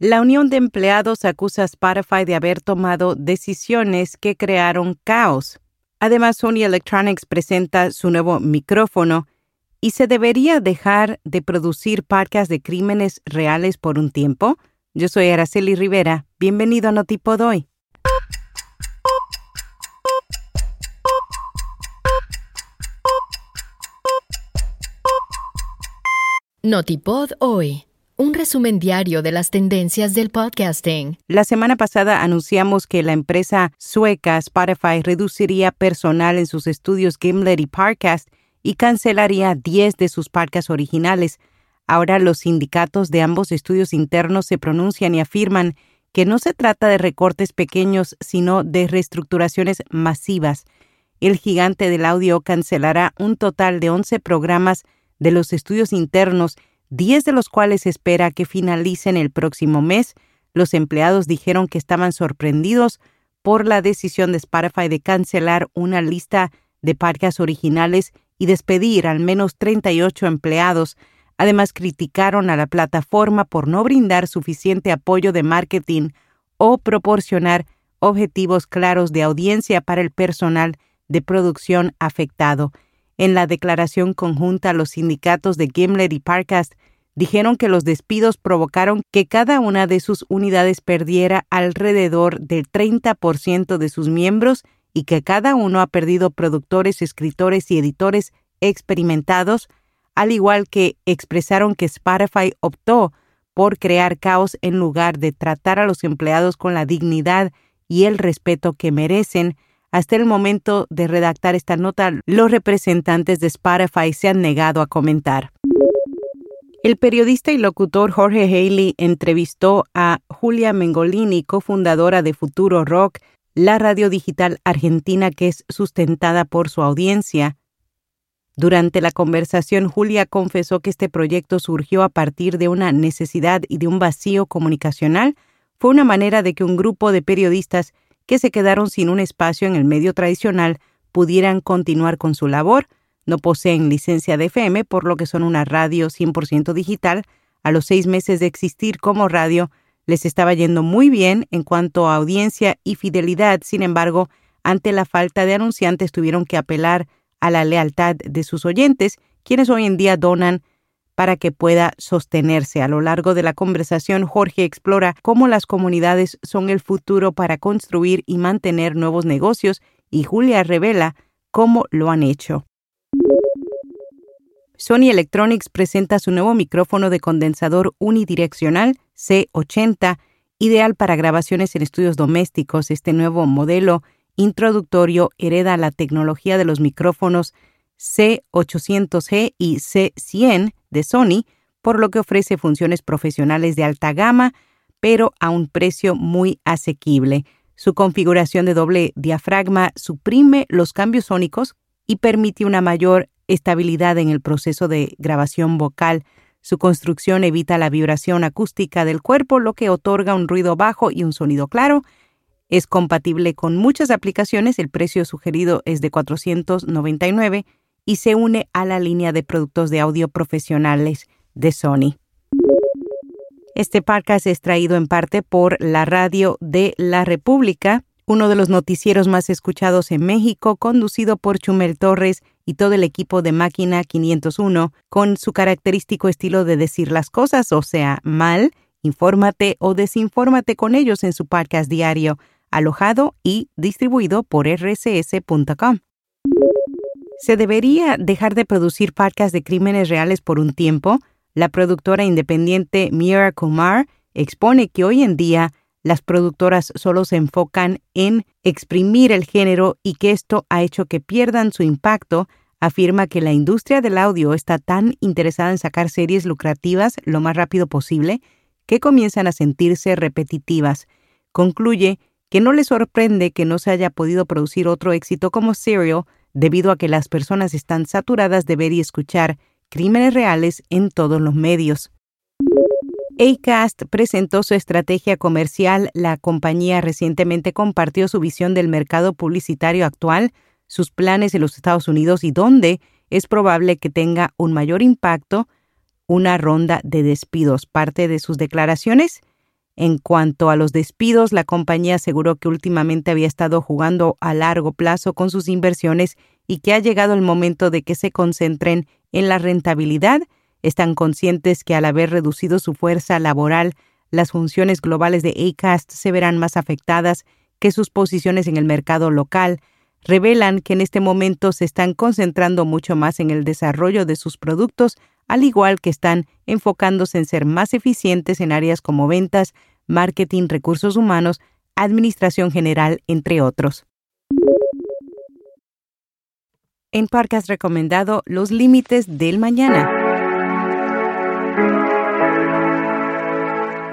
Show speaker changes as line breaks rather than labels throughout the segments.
La Unión de Empleados acusa a Spotify de haber tomado decisiones que crearon caos. Además, Sony Electronics presenta su nuevo micrófono y se debería dejar de producir podcasts de crímenes reales por un tiempo. Yo soy Araceli Rivera. Bienvenido a Notipod hoy.
Notipod hoy. Un resumen diario de las tendencias del podcasting.
La semana pasada anunciamos que la empresa sueca Spotify reduciría personal en sus estudios Gimlet y Parcast y cancelaría 10 de sus podcasts originales. Ahora los sindicatos de ambos estudios internos se pronuncian y afirman que no se trata de recortes pequeños, sino de reestructuraciones masivas. El gigante del audio cancelará un total de 11 programas de los estudios internos 10 de los cuales espera que finalicen el próximo mes. Los empleados dijeron que estaban sorprendidos por la decisión de Spotify de cancelar una lista de parques originales y despedir al menos 38 empleados. Además, criticaron a la plataforma por no brindar suficiente apoyo de marketing o proporcionar objetivos claros de audiencia para el personal de producción afectado. En la declaración conjunta, los sindicatos de Gimlet y Parcast dijeron que los despidos provocaron que cada una de sus unidades perdiera alrededor del 30% de sus miembros y que cada uno ha perdido productores, escritores y editores experimentados, al igual que expresaron que Spotify optó por crear caos en lugar de tratar a los empleados con la dignidad y el respeto que merecen, hasta el momento de redactar esta nota, los representantes de Spotify se han negado a comentar. El periodista y locutor Jorge Haley entrevistó a Julia Mengolini, cofundadora de Futuro Rock, la radio digital argentina que es sustentada por su audiencia. Durante la conversación, Julia confesó que este proyecto surgió a partir de una necesidad y de un vacío comunicacional. Fue una manera de que un grupo de periodistas que se quedaron sin un espacio en el medio tradicional pudieran continuar con su labor. No poseen licencia de FM, por lo que son una radio 100% digital. A los seis meses de existir como radio, les estaba yendo muy bien en cuanto a audiencia y fidelidad. Sin embargo, ante la falta de anunciantes tuvieron que apelar a la lealtad de sus oyentes, quienes hoy en día donan para que pueda sostenerse. A lo largo de la conversación, Jorge explora cómo las comunidades son el futuro para construir y mantener nuevos negocios y Julia revela cómo lo han hecho. Sony Electronics presenta su nuevo micrófono de condensador unidireccional C80, ideal para grabaciones en estudios domésticos. Este nuevo modelo introductorio hereda la tecnología de los micrófonos C800G y C100 de Sony, por lo que ofrece funciones profesionales de alta gama, pero a un precio muy asequible. Su configuración de doble diafragma suprime los cambios sónicos y permite una mayor estabilidad en el proceso de grabación vocal. Su construcción evita la vibración acústica del cuerpo, lo que otorga un ruido bajo y un sonido claro. Es compatible con muchas aplicaciones. El precio sugerido es de 499 y se une a la línea de productos de audio profesionales de Sony. Este podcast es traído en parte por la radio de la República, uno de los noticieros más escuchados en México, conducido por Chumel Torres y todo el equipo de Máquina 501, con su característico estilo de decir las cosas, o sea, mal, infórmate o desinfórmate con ellos en su podcast diario, alojado y distribuido por rcs.com. ¿Se debería dejar de producir podcasts de crímenes reales por un tiempo? La productora independiente Mira Kumar expone que hoy en día las productoras solo se enfocan en exprimir el género y que esto ha hecho que pierdan su impacto. Afirma que la industria del audio está tan interesada en sacar series lucrativas lo más rápido posible que comienzan a sentirse repetitivas. Concluye que no le sorprende que no se haya podido producir otro éxito como Serial debido a que las personas están saturadas de ver y escuchar crímenes reales en todos los medios. Acast presentó su estrategia comercial. La compañía recientemente compartió su visión del mercado publicitario actual, sus planes en los Estados Unidos y dónde es probable que tenga un mayor impacto una ronda de despidos. Parte de sus declaraciones En cuanto a los despidos, la compañía aseguró que últimamente había estado jugando a largo plazo con sus inversiones y que ha llegado el momento de que se concentren en la rentabilidad. Están conscientes que al haber reducido su fuerza laboral, las funciones globales de ACAST se verán más afectadas que sus posiciones en el mercado local, revelan que en este momento se están concentrando mucho más en el desarrollo de sus productos, al igual que están enfocándose en ser más eficientes en áreas como ventas, marketing, recursos humanos, administración general, entre otros. En Podcast recomendado Los Límites del Mañana.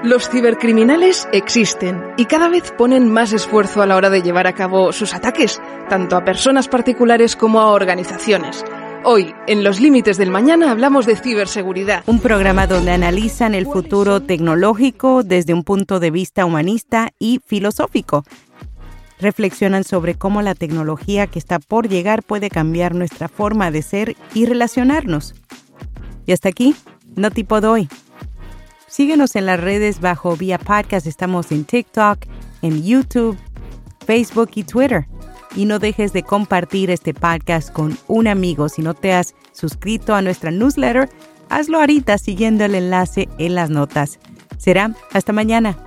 Los cibercriminales existen y cada vez ponen más esfuerzo a la hora de llevar a cabo sus ataques, tanto a personas particulares como a organizaciones. Hoy, en Los Límites del Mañana, hablamos de ciberseguridad.
Un programa donde analizan el futuro tecnológico desde un punto de vista humanista y filosófico. Reflexionan sobre cómo la tecnología que está por llegar puede cambiar nuestra forma de ser y relacionarnos. Y hasta aquí, no tipo de hoy. Síguenos en las redes bajo Vía Podcast. Estamos en TikTok, en YouTube, Facebook y Twitter. Y no dejes de compartir este podcast con un amigo. Si no te has suscrito a nuestra newsletter, hazlo ahorita siguiendo el enlace en las notas. Será hasta mañana.